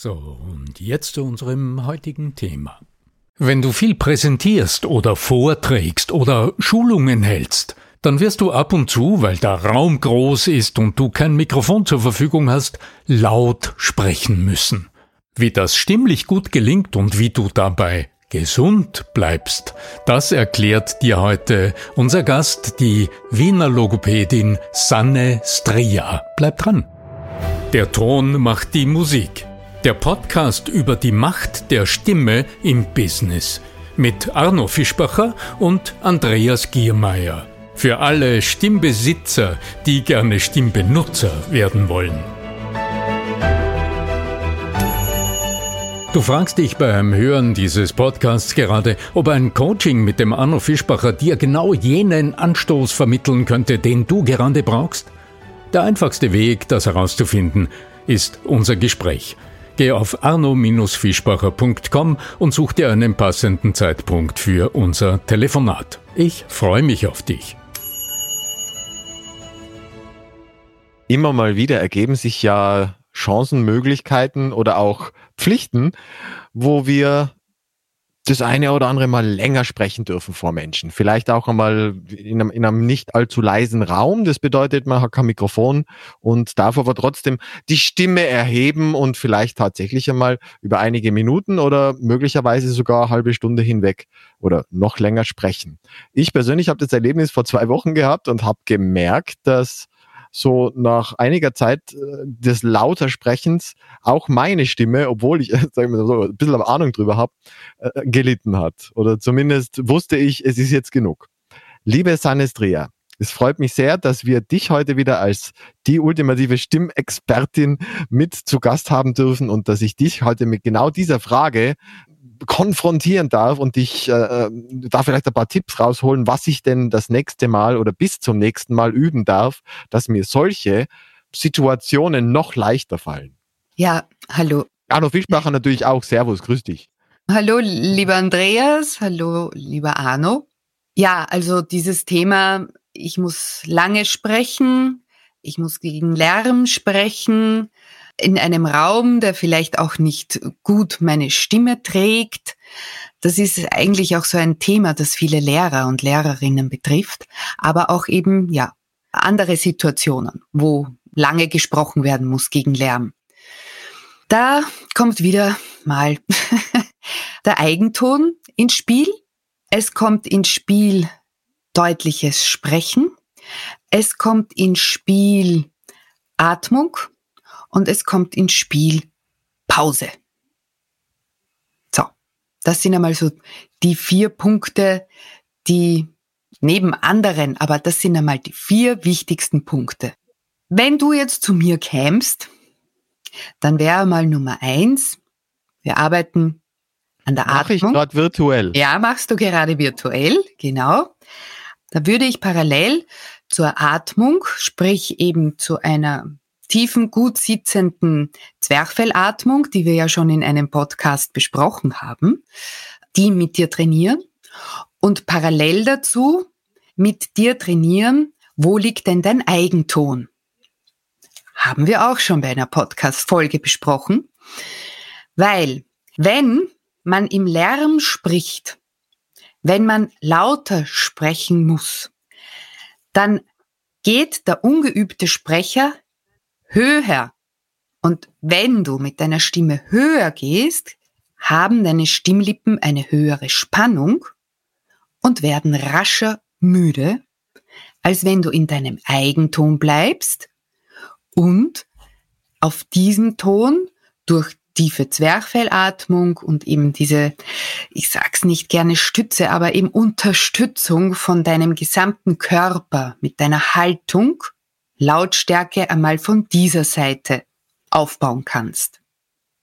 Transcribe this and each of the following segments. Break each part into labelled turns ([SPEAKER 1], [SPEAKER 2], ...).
[SPEAKER 1] So, und jetzt zu unserem heutigen Thema. Wenn du viel präsentierst oder vorträgst oder Schulungen hältst, dann wirst du ab und zu, weil der Raum groß ist und du kein Mikrofon zur Verfügung hast, laut sprechen müssen. Wie das stimmlich gut gelingt und wie du dabei gesund bleibst, das erklärt dir heute unser Gast, die Wiener Logopädin Sanne Stria. Bleib dran. Der Ton macht die Musik. Der Podcast über die Macht der Stimme im Business mit Arno Fischbacher und Andreas Giermeier. Für alle Stimmbesitzer, die gerne Stimmbenutzer werden wollen. Du fragst dich beim Hören dieses Podcasts gerade, ob ein Coaching mit dem Arno Fischbacher dir genau jenen Anstoß vermitteln könnte, den du gerade brauchst? Der einfachste Weg, das herauszufinden, ist unser Gespräch. Geh auf arno-fischbacher.com und such dir einen passenden Zeitpunkt für unser Telefonat. Ich freue mich auf dich.
[SPEAKER 2] Immer mal wieder ergeben sich ja Chancen, Möglichkeiten oder auch Pflichten, wo wir das eine oder andere mal länger sprechen dürfen vor Menschen. Vielleicht auch einmal in einem, in einem nicht allzu leisen Raum. Das bedeutet, man hat kein Mikrofon und darf aber trotzdem die Stimme erheben und vielleicht tatsächlich einmal über einige Minuten oder möglicherweise sogar eine halbe Stunde hinweg oder noch länger sprechen. Ich persönlich habe das Erlebnis vor zwei Wochen gehabt und habe gemerkt, dass so nach einiger Zeit äh, des lauter Sprechens auch meine Stimme, obwohl ich sagen wir so, ein bisschen Ahnung drüber habe, äh, gelitten hat. Oder zumindest wusste ich, es ist jetzt genug. Liebe Sanestria, es freut mich sehr, dass wir dich heute wieder als die ultimative Stimmexpertin mit zu Gast haben dürfen und dass ich dich heute mit genau dieser Frage konfrontieren darf und ich äh, da vielleicht ein paar Tipps rausholen, was ich denn das nächste Mal oder bis zum nächsten Mal üben darf, dass mir solche Situationen noch leichter fallen.
[SPEAKER 3] Ja, hallo.
[SPEAKER 2] Arno Fischbacher natürlich auch. Servus, grüß dich.
[SPEAKER 3] Hallo, lieber Andreas. Hallo, lieber Arno. Ja, also dieses Thema, ich muss lange sprechen, ich muss gegen Lärm sprechen, in einem Raum, der vielleicht auch nicht gut meine Stimme trägt. Das ist eigentlich auch so ein Thema, das viele Lehrer und Lehrerinnen betrifft, aber auch eben, ja, andere Situationen, wo lange gesprochen werden muss gegen Lärm. Da kommt wieder mal der Eigenton ins Spiel. Es kommt ins Spiel deutliches Sprechen. Es kommt ins Spiel Atmung und es kommt ins Spiel Pause. So, das sind einmal so die vier Punkte, die neben anderen, aber das sind einmal die vier wichtigsten Punkte. Wenn du jetzt zu mir kämst, dann wäre mal Nummer eins, wir arbeiten an der Mach Atmung.
[SPEAKER 2] Mach ich gerade virtuell.
[SPEAKER 3] Ja, machst du gerade virtuell, genau. Da würde ich parallel zur Atmung, sprich eben zu einer tiefen, gut sitzenden Zwerchfellatmung, die wir ja schon in einem Podcast besprochen haben, die mit dir trainieren und parallel dazu mit dir trainieren, wo liegt denn dein Eigenton? haben wir auch schon bei einer Podcast-Folge besprochen. Weil, wenn man im Lärm spricht, wenn man lauter sprechen muss, dann geht der ungeübte Sprecher höher. Und wenn du mit deiner Stimme höher gehst, haben deine Stimmlippen eine höhere Spannung und werden rascher müde, als wenn du in deinem Eigenton bleibst und auf diesem Ton durch tiefe Zwerchfellatmung und eben diese, ich sag's nicht gerne Stütze, aber eben Unterstützung von deinem gesamten Körper mit deiner Haltung Lautstärke einmal von dieser Seite aufbauen kannst.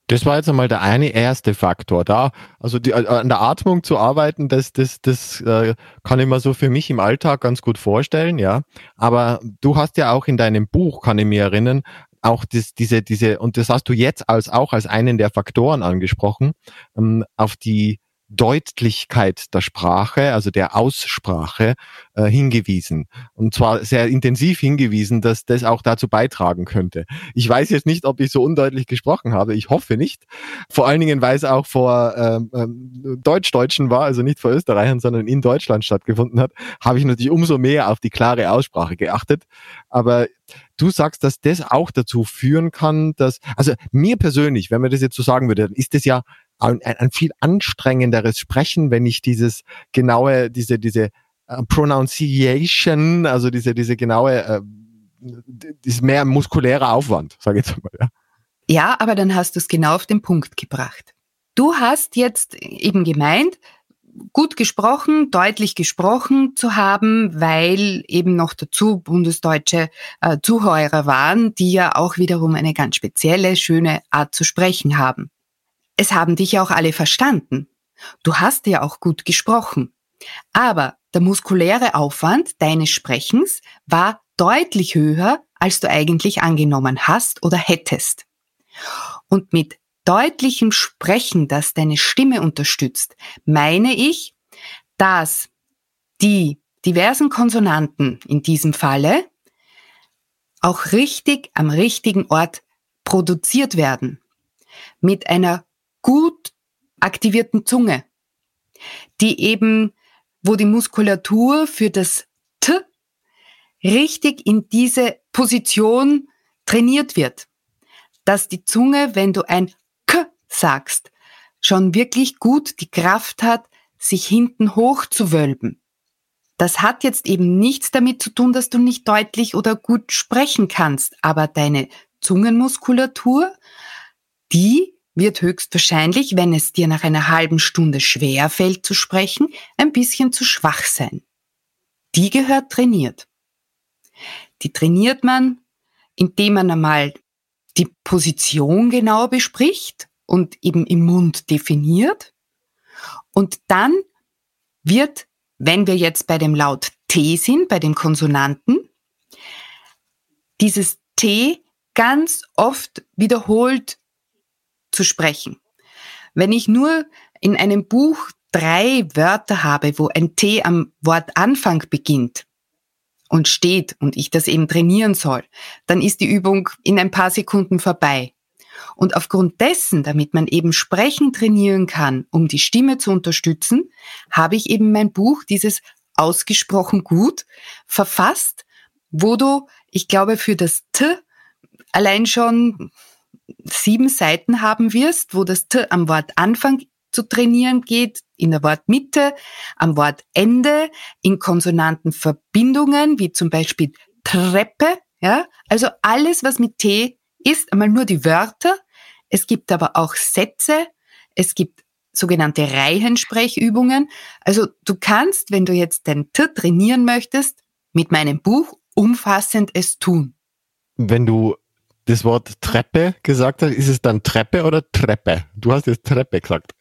[SPEAKER 2] Das war jetzt einmal der eine erste Faktor da. Also die, äh, an der Atmung zu arbeiten, das, das, das äh, kann ich mir so für mich im Alltag ganz gut vorstellen, ja. Aber du hast ja auch in deinem Buch, kann ich mir erinnern, auch das, diese, diese, und das hast du jetzt als auch als einen der Faktoren angesprochen, ähm, auf die Deutlichkeit der Sprache, also der Aussprache, äh, hingewiesen. Und zwar sehr intensiv hingewiesen, dass das auch dazu beitragen könnte. Ich weiß jetzt nicht, ob ich so undeutlich gesprochen habe. Ich hoffe nicht. Vor allen Dingen, weil es auch vor ähm, ähm, Deutsch-Deutschen war, also nicht vor Österreichern, sondern in Deutschland stattgefunden hat, habe ich natürlich umso mehr auf die klare Aussprache geachtet. Aber du sagst, dass das auch dazu führen kann, dass, also mir persönlich, wenn man das jetzt so sagen würde, dann ist das ja ein, ein viel anstrengenderes Sprechen, wenn ich dieses genaue, diese, diese uh, Pronunciation, also diese, diese genaue, äh, ist mehr muskulärer Aufwand, sage ich jetzt mal. Ja.
[SPEAKER 3] ja, aber dann hast du es genau auf den Punkt gebracht. Du hast jetzt eben gemeint, gut gesprochen, deutlich gesprochen zu haben, weil eben noch dazu bundesdeutsche äh, Zuhörer waren, die ja auch wiederum eine ganz spezielle, schöne Art zu sprechen haben. Es haben dich ja auch alle verstanden. Du hast ja auch gut gesprochen. Aber der muskuläre Aufwand deines Sprechens war deutlich höher, als du eigentlich angenommen hast oder hättest. Und mit deutlichem Sprechen, das deine Stimme unterstützt, meine ich, dass die diversen Konsonanten in diesem Falle auch richtig am richtigen Ort produziert werden. Mit einer gut aktivierten Zunge, die eben, wo die Muskulatur für das T richtig in diese Position trainiert wird, dass die Zunge, wenn du ein K sagst, schon wirklich gut die Kraft hat, sich hinten hoch zu wölben. Das hat jetzt eben nichts damit zu tun, dass du nicht deutlich oder gut sprechen kannst, aber deine Zungenmuskulatur, die wird höchstwahrscheinlich, wenn es dir nach einer halben Stunde schwer fällt zu sprechen, ein bisschen zu schwach sein. Die gehört trainiert. Die trainiert man, indem man einmal die Position genau bespricht und eben im Mund definiert. Und dann wird, wenn wir jetzt bei dem Laut T sind, bei dem Konsonanten, dieses T ganz oft wiederholt zu sprechen. Wenn ich nur in einem Buch drei Wörter habe, wo ein T am Wortanfang beginnt und steht und ich das eben trainieren soll, dann ist die Übung in ein paar Sekunden vorbei. Und aufgrund dessen, damit man eben Sprechen trainieren kann, um die Stimme zu unterstützen, habe ich eben mein Buch, dieses ausgesprochen gut, verfasst, wo du, ich glaube, für das T allein schon sieben Seiten haben wirst, wo das T am Wortanfang zu trainieren geht, in der Wortmitte, am Wortende, in konsonanten Verbindungen, wie zum Beispiel Treppe, ja. Also alles, was mit T ist, einmal nur die Wörter. Es gibt aber auch Sätze. Es gibt sogenannte Reihensprechübungen. Also du kannst, wenn du jetzt dein T trainieren möchtest, mit meinem Buch umfassend es tun.
[SPEAKER 2] Wenn du das Wort Treppe gesagt hast, ist es dann Treppe oder Treppe? Du hast jetzt Treppe gesagt.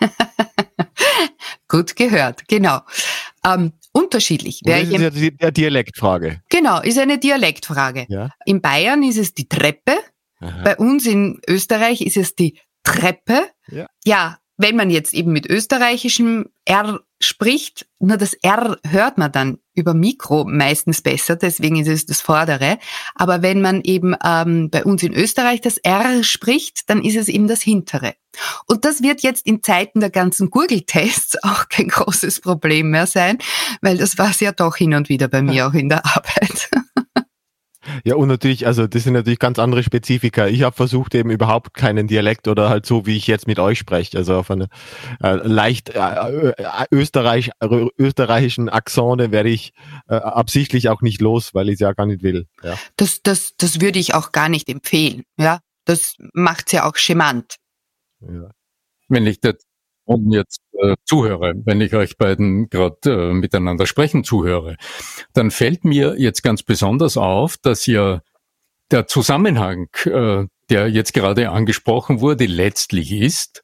[SPEAKER 3] Gut gehört, genau. Ähm, unterschiedlich.
[SPEAKER 2] Das ist ja die, die Dialektfrage.
[SPEAKER 3] Genau, ist eine Dialektfrage. Ja? In Bayern ist es die Treppe, Aha. bei uns in Österreich ist es die Treppe. Ja. ja, wenn man jetzt eben mit österreichischem R spricht, nur das R hört man dann über Mikro meistens besser, deswegen ist es das vordere. Aber wenn man eben ähm, bei uns in Österreich das R spricht, dann ist es eben das hintere. Und das wird jetzt in Zeiten der ganzen Google-Tests auch kein großes Problem mehr sein, weil das war es ja doch hin und wieder bei mir auch in der Arbeit.
[SPEAKER 2] Ja, und natürlich, also das sind natürlich ganz andere Spezifika. Ich habe versucht eben überhaupt keinen Dialekt oder halt so, wie ich jetzt mit euch spreche, also auf eine äh, leicht äh, äh Österreich, äh, österreichischen Akzente werde ich äh, absichtlich auch nicht los, weil ich es ja gar nicht will. Ja.
[SPEAKER 3] Das, das, das würde ich auch gar nicht empfehlen. Ja, das macht's ja auch charmant.
[SPEAKER 1] Ja. Wenn ich das und jetzt äh, zuhöre, wenn ich euch beiden gerade äh, miteinander sprechen zuhöre, dann fällt mir jetzt ganz besonders auf, dass ja der Zusammenhang, äh, der jetzt gerade angesprochen wurde, letztlich ist,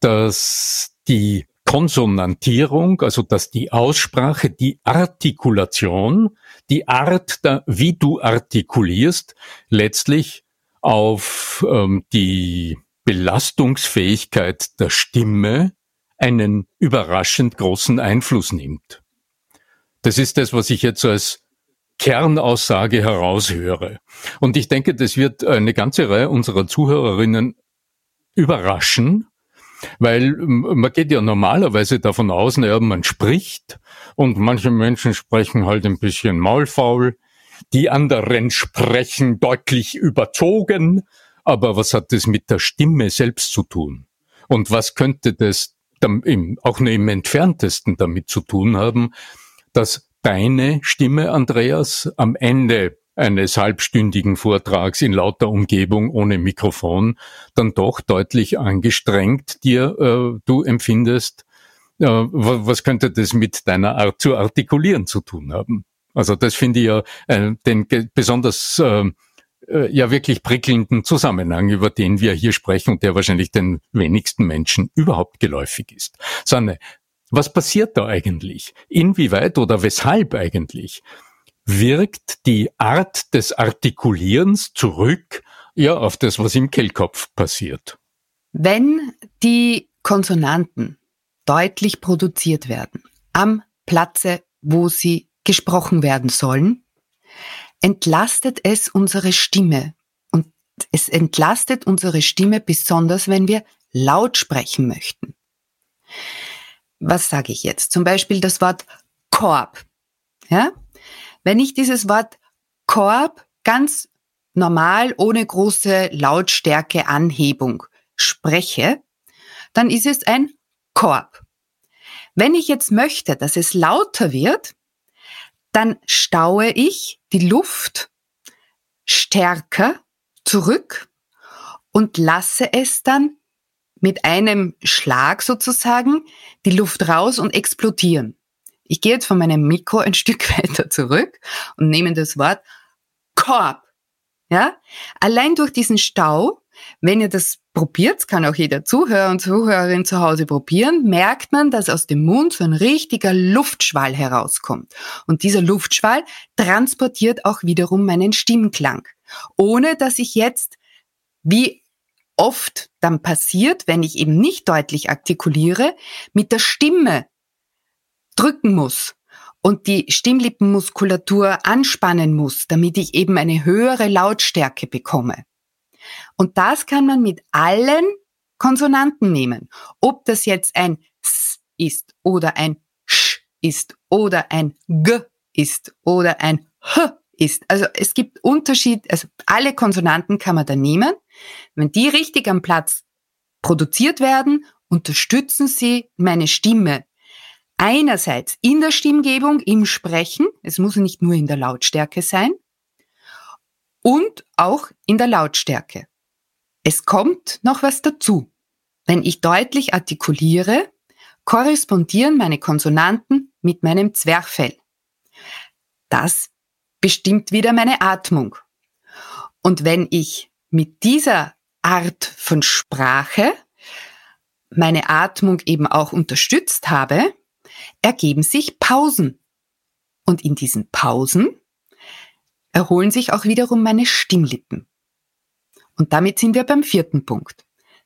[SPEAKER 1] dass die Konsonantierung, also dass die Aussprache, die Artikulation, die Art, da, wie du artikulierst, letztlich auf ähm, die Belastungsfähigkeit der Stimme einen überraschend großen Einfluss nimmt. Das ist das, was ich jetzt als Kernaussage heraushöre. Und ich denke, das wird eine ganze Reihe unserer Zuhörerinnen überraschen, weil man geht ja normalerweise davon aus, naja, man spricht und manche Menschen sprechen halt ein bisschen maulfaul, die anderen sprechen deutlich überzogen aber was hat das mit der Stimme selbst zu tun? Und was könnte das auch nur im entferntesten damit zu tun haben, dass deine Stimme, Andreas, am Ende eines halbstündigen Vortrags in lauter Umgebung ohne Mikrofon dann doch deutlich angestrengt dir äh, du empfindest. Äh, was könnte das mit deiner Art zu artikulieren zu tun haben? Also das finde ich ja äh, den besonders äh, äh, ja wirklich prickelnden Zusammenhang, über den wir hier sprechen und der wahrscheinlich den wenigsten Menschen überhaupt geläufig ist. Sanne, was passiert da eigentlich? Inwieweit oder weshalb eigentlich wirkt die Art des Artikulierens zurück ja auf das, was im Kehlkopf passiert?
[SPEAKER 3] Wenn die Konsonanten deutlich produziert werden am Platze, wo sie gesprochen werden sollen, entlastet es unsere Stimme. Und es entlastet unsere Stimme besonders, wenn wir laut sprechen möchten. Was sage ich jetzt? Zum Beispiel das Wort Korb. Ja? Wenn ich dieses Wort Korb ganz normal ohne große Lautstärke Anhebung spreche, dann ist es ein Korb. Wenn ich jetzt möchte, dass es lauter wird, dann staue ich die Luft stärker zurück und lasse es dann mit einem Schlag sozusagen die Luft raus und explodieren. Ich gehe jetzt von meinem Mikro ein Stück weiter zurück und nehme das Wort Korb. Ja? Allein durch diesen Stau wenn ihr das probiert, kann auch jeder Zuhörer und Zuhörerin zu Hause probieren, merkt man, dass aus dem Mund so ein richtiger Luftschwall herauskommt. Und dieser Luftschwall transportiert auch wiederum meinen Stimmklang. Ohne dass ich jetzt, wie oft dann passiert, wenn ich eben nicht deutlich artikuliere, mit der Stimme drücken muss und die Stimmlippenmuskulatur anspannen muss, damit ich eben eine höhere Lautstärke bekomme. Und das kann man mit allen Konsonanten nehmen. Ob das jetzt ein S ist oder ein Sch ist oder ein G ist oder ein H ist. Also es gibt Unterschied, also alle Konsonanten kann man da nehmen. Wenn die richtig am Platz produziert werden, unterstützen sie meine Stimme. Einerseits in der Stimmgebung, im Sprechen, es muss nicht nur in der Lautstärke sein, und auch in der Lautstärke. Es kommt noch was dazu. Wenn ich deutlich artikuliere, korrespondieren meine Konsonanten mit meinem Zwerchfell. Das bestimmt wieder meine Atmung. Und wenn ich mit dieser Art von Sprache meine Atmung eben auch unterstützt habe, ergeben sich Pausen. Und in diesen Pausen erholen sich auch wiederum meine Stimmlippen. Und damit sind wir beim vierten Punkt.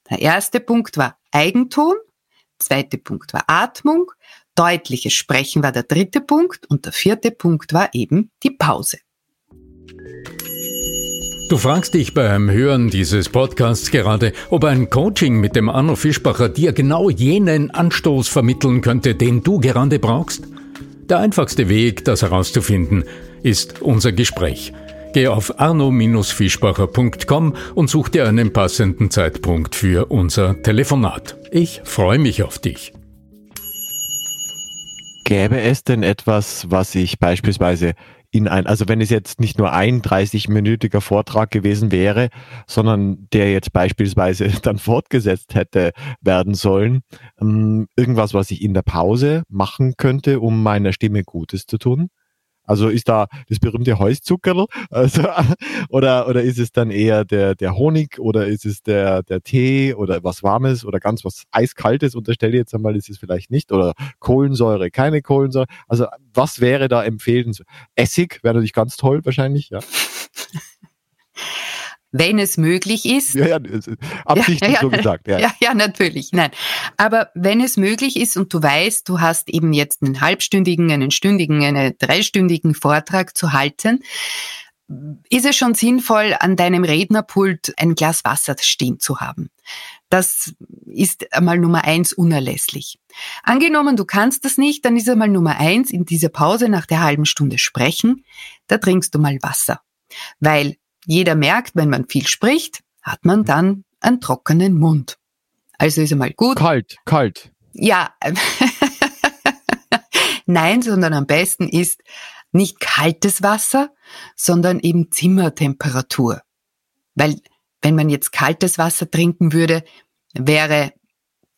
[SPEAKER 3] Der erste Punkt war Eigenton, zweite Punkt war Atmung, deutliches Sprechen war der dritte Punkt und der vierte Punkt war eben die Pause.
[SPEAKER 1] Du fragst dich beim Hören dieses Podcasts gerade, ob ein Coaching mit dem Arno Fischbacher dir genau jenen Anstoß vermitteln könnte, den du gerade brauchst? Der einfachste Weg, das herauszufinden, ist unser Gespräch. Geh auf arno-fischbacher.com und such dir einen passenden Zeitpunkt für unser Telefonat. Ich freue mich auf dich.
[SPEAKER 2] Gäbe es denn etwas, was ich beispielsweise in ein, also wenn es jetzt nicht nur ein 30-minütiger Vortrag gewesen wäre, sondern der jetzt beispielsweise dann fortgesetzt hätte werden sollen, ähm, irgendwas, was ich in der Pause machen könnte, um meiner Stimme Gutes zu tun? Also ist da das berühmte Heuszuckerl? Also, oder, oder ist es dann eher der, der Honig oder ist es der, der Tee oder was Warmes oder ganz was Eiskaltes? Unterstelle jetzt einmal, ist es vielleicht nicht. Oder Kohlensäure, keine Kohlensäure. Also was wäre da empfehlenswert? Essig wäre natürlich ganz toll wahrscheinlich, ja.
[SPEAKER 3] Wenn es möglich ist.
[SPEAKER 2] Ja, ja, absichtlich ja, ja, so gesagt.
[SPEAKER 3] Ja. ja, ja, natürlich. Nein. Aber wenn es möglich ist und du weißt, du hast eben jetzt einen halbstündigen, einen stündigen, einen dreistündigen Vortrag zu halten, ist es schon sinnvoll, an deinem Rednerpult ein Glas Wasser stehen zu haben. Das ist einmal Nummer eins unerlässlich. Angenommen, du kannst das nicht, dann ist einmal Nummer eins in dieser Pause nach der halben Stunde sprechen, da trinkst du mal Wasser. Weil jeder merkt, wenn man viel spricht, hat man dann einen trockenen Mund. Also ist einmal gut.
[SPEAKER 2] Kalt, kalt.
[SPEAKER 3] Ja. Nein, sondern am besten ist nicht kaltes Wasser, sondern eben Zimmertemperatur. Weil wenn man jetzt kaltes Wasser trinken würde, wäre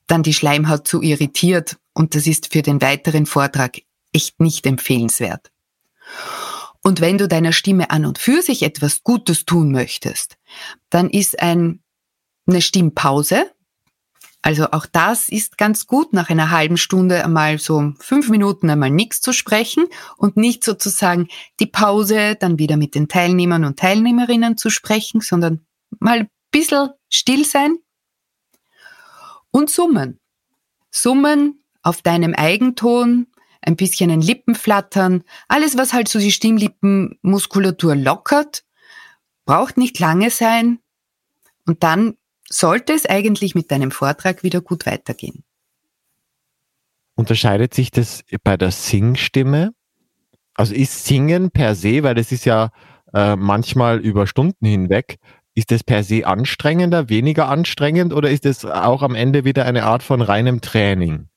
[SPEAKER 3] dann die Schleimhaut zu irritiert und das ist für den weiteren Vortrag echt nicht empfehlenswert. Und wenn du deiner Stimme an und für sich etwas Gutes tun möchtest, dann ist ein, eine Stimmpause. Also auch das ist ganz gut, nach einer halben Stunde einmal so fünf Minuten einmal nichts zu sprechen und nicht sozusagen die Pause dann wieder mit den Teilnehmern und Teilnehmerinnen zu sprechen, sondern mal ein bisschen still sein und summen. Summen auf deinem Eigenton, ein bisschen ein Lippenflattern, alles, was halt so die Stimmlippenmuskulatur lockert, braucht nicht lange sein und dann sollte es eigentlich mit deinem Vortrag wieder gut weitergehen.
[SPEAKER 2] Unterscheidet sich das bei der Singstimme? Also ist Singen per se, weil das ist ja äh, manchmal über Stunden hinweg, ist das per se anstrengender, weniger anstrengend oder ist es auch am Ende wieder eine Art von reinem Training?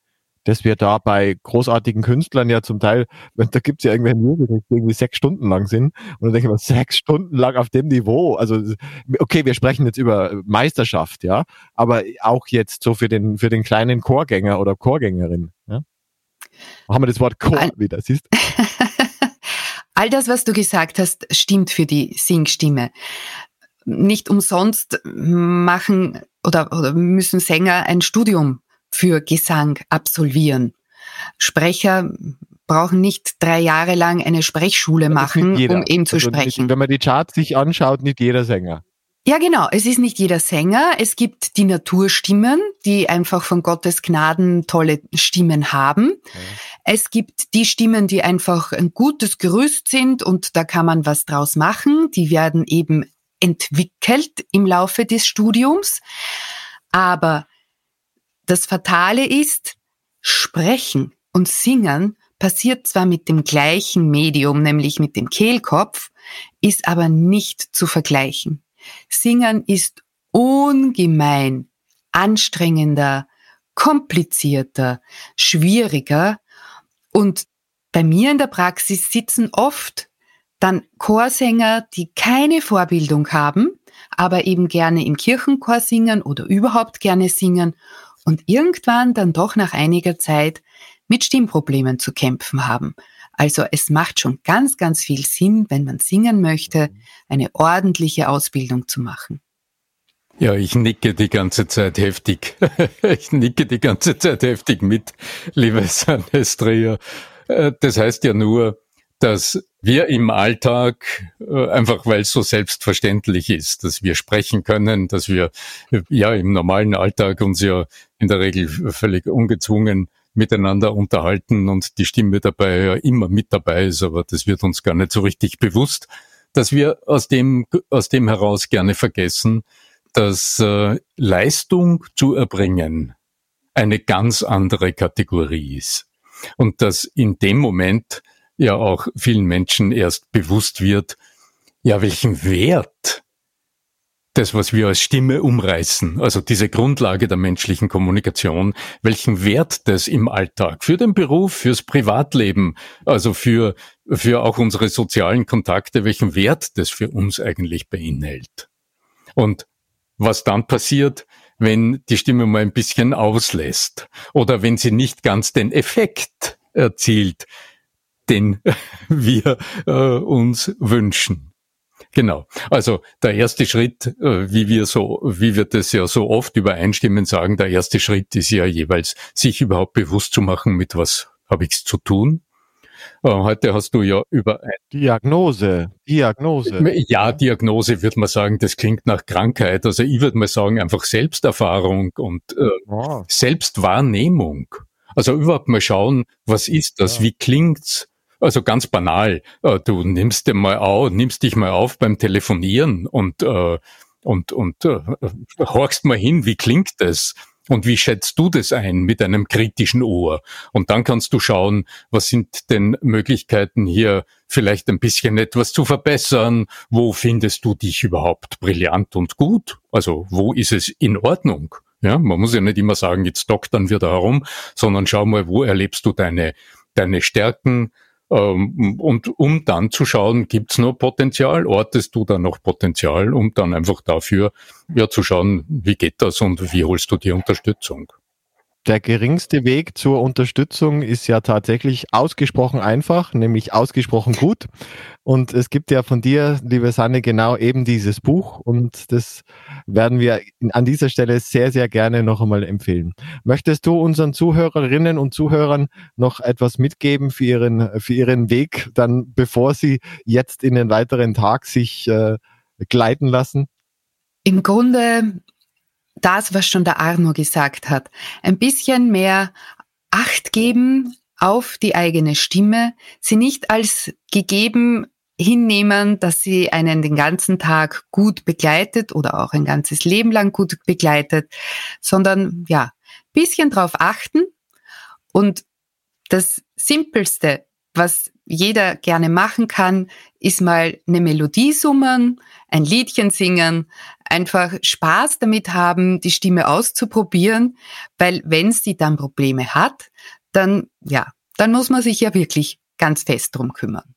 [SPEAKER 2] Dass wir da bei großartigen Künstlern ja zum Teil, da gibt's ja irgendwelche Musik, die irgendwie sechs Stunden lang sind. Und dann denke ich mir, sechs Stunden lang auf dem Niveau. Also, okay, wir sprechen jetzt über Meisterschaft, ja, aber auch jetzt so für den, für den kleinen Chorgänger oder Chorgängerin. Ja? Haben wir das Wort Chor All wieder, siehst
[SPEAKER 3] All das, was du gesagt hast, stimmt für die Singstimme. Nicht umsonst machen oder, oder müssen Sänger ein Studium für Gesang absolvieren. Sprecher brauchen nicht drei Jahre lang eine Sprechschule machen, um eben zu also sprechen.
[SPEAKER 2] Nicht, wenn man die Charts sich anschaut, nicht jeder Sänger.
[SPEAKER 3] Ja, genau. Es ist nicht jeder Sänger. Es gibt die Naturstimmen, die einfach von Gottes Gnaden tolle Stimmen haben. Ja. Es gibt die Stimmen, die einfach ein gutes Gerüst sind und da kann man was draus machen. Die werden eben entwickelt im Laufe des Studiums. Aber das Fatale ist, Sprechen und Singen passiert zwar mit dem gleichen Medium, nämlich mit dem Kehlkopf, ist aber nicht zu vergleichen. Singen ist ungemein anstrengender, komplizierter, schwieriger und bei mir in der Praxis sitzen oft dann Chorsänger, die keine Vorbildung haben, aber eben gerne im Kirchenchor singen oder überhaupt gerne singen und irgendwann dann doch nach einiger Zeit mit Stimmproblemen zu kämpfen haben. Also es macht schon ganz, ganz viel Sinn, wenn man singen möchte, eine ordentliche Ausbildung zu machen.
[SPEAKER 1] Ja, ich nicke die ganze Zeit heftig. ich nicke die ganze Zeit heftig mit, liebe Sanestria. Äh, das heißt ja nur, dass wir im Alltag, äh, einfach weil es so selbstverständlich ist, dass wir sprechen können, dass wir ja im normalen Alltag uns ja in der Regel völlig ungezwungen miteinander unterhalten und die Stimme dabei ja immer mit dabei ist, aber das wird uns gar nicht so richtig bewusst, dass wir aus dem, aus dem heraus gerne vergessen, dass äh, Leistung zu erbringen eine ganz andere Kategorie ist. Und dass in dem Moment ja auch vielen Menschen erst bewusst wird, ja, welchen Wert das, was wir als Stimme umreißen, also diese Grundlage der menschlichen Kommunikation, welchen Wert das im Alltag für den Beruf, fürs Privatleben, also für, für auch unsere sozialen Kontakte, welchen Wert das für uns eigentlich beinhält. Und was dann passiert, wenn die Stimme mal ein bisschen auslässt oder wenn sie nicht ganz den Effekt erzielt, den wir äh, uns wünschen. Genau. Also der erste Schritt, äh, wie wir so, wie wir das ja so oft übereinstimmend sagen, der erste Schritt ist ja jeweils, sich überhaupt bewusst zu machen, mit was habe ich zu tun. Äh, heute hast du ja über
[SPEAKER 2] Diagnose, Diagnose.
[SPEAKER 1] Ja, Diagnose würde man sagen, das klingt nach Krankheit. Also ich würde mal sagen, einfach Selbsterfahrung und äh, oh. Selbstwahrnehmung. Also überhaupt mal schauen, was ist das, ja. wie klingt's, also ganz banal, äh, du nimmst dir mal auf, nimmst dich mal auf beim Telefonieren und äh, und und äh, horchst mal hin, wie klingt das? Und wie schätzt du das ein mit einem kritischen Ohr? Und dann kannst du schauen, was sind denn Möglichkeiten hier vielleicht ein bisschen etwas zu verbessern? Wo findest du dich überhaupt brillant und gut? Also wo ist es in Ordnung? Ja, man muss ja nicht immer sagen, jetzt doktern wir da herum, sondern schau mal, wo erlebst du deine, deine Stärken, und um dann zu schauen, gibt's noch Potenzial, ortest du da noch Potenzial, um dann einfach dafür ja zu schauen, wie geht das und wie holst du die Unterstützung
[SPEAKER 2] der geringste Weg zur Unterstützung ist ja tatsächlich ausgesprochen einfach, nämlich ausgesprochen gut. Und es gibt ja von dir, liebe Sanne, genau eben dieses Buch und das werden wir an dieser Stelle sehr, sehr gerne noch einmal empfehlen. Möchtest du unseren Zuhörerinnen und Zuhörern noch etwas mitgeben für ihren, für ihren Weg, dann bevor sie jetzt in den weiteren Tag sich äh, gleiten lassen?
[SPEAKER 3] Im Grunde das, was schon der Arno gesagt hat. Ein bisschen mehr Acht geben auf die eigene Stimme, sie nicht als gegeben hinnehmen, dass sie einen den ganzen Tag gut begleitet oder auch ein ganzes Leben lang gut begleitet, sondern ja, bisschen drauf achten und das Simpelste, was jeder gerne machen kann, ist mal eine Melodie summen, ein Liedchen singen, einfach Spaß damit haben, die Stimme auszuprobieren, weil wenn sie dann Probleme hat, dann, ja, dann muss man sich ja wirklich ganz fest drum kümmern.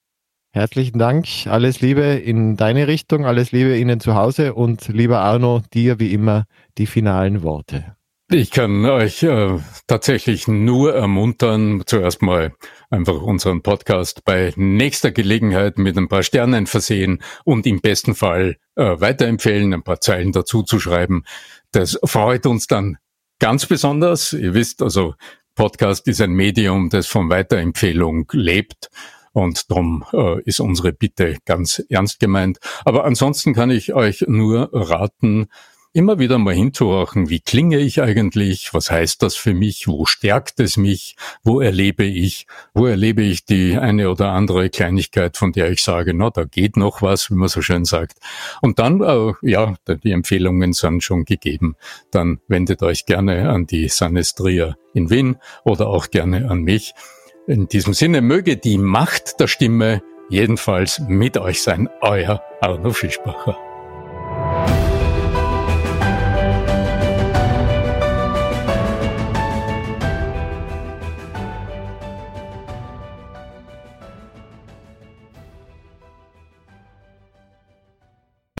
[SPEAKER 2] Herzlichen Dank, alles Liebe in deine Richtung, alles Liebe Ihnen zu Hause und lieber Arno, dir wie immer die finalen Worte.
[SPEAKER 1] Ich kann euch äh, tatsächlich nur ermuntern, zuerst mal einfach unseren Podcast bei nächster Gelegenheit mit ein paar Sternen versehen und im besten Fall äh, weiterempfehlen, ein paar Zeilen dazu zu schreiben. Das freut uns dann ganz besonders. Ihr wisst, also Podcast ist ein Medium, das von Weiterempfehlung lebt. Und darum äh, ist unsere Bitte ganz ernst gemeint. Aber ansonsten kann ich euch nur raten, immer wieder mal hinzuhorchen, wie klinge ich eigentlich, was heißt das für mich, wo stärkt es mich, wo erlebe ich, wo erlebe ich die eine oder andere Kleinigkeit, von der ich sage, na, da geht noch was, wie man so schön sagt. Und dann, äh, ja, die Empfehlungen sind schon gegeben. Dann wendet euch gerne an die Sanestria in Wien oder auch gerne an mich. In diesem Sinne möge die Macht der Stimme jedenfalls mit euch sein, euer Arno Fischbacher.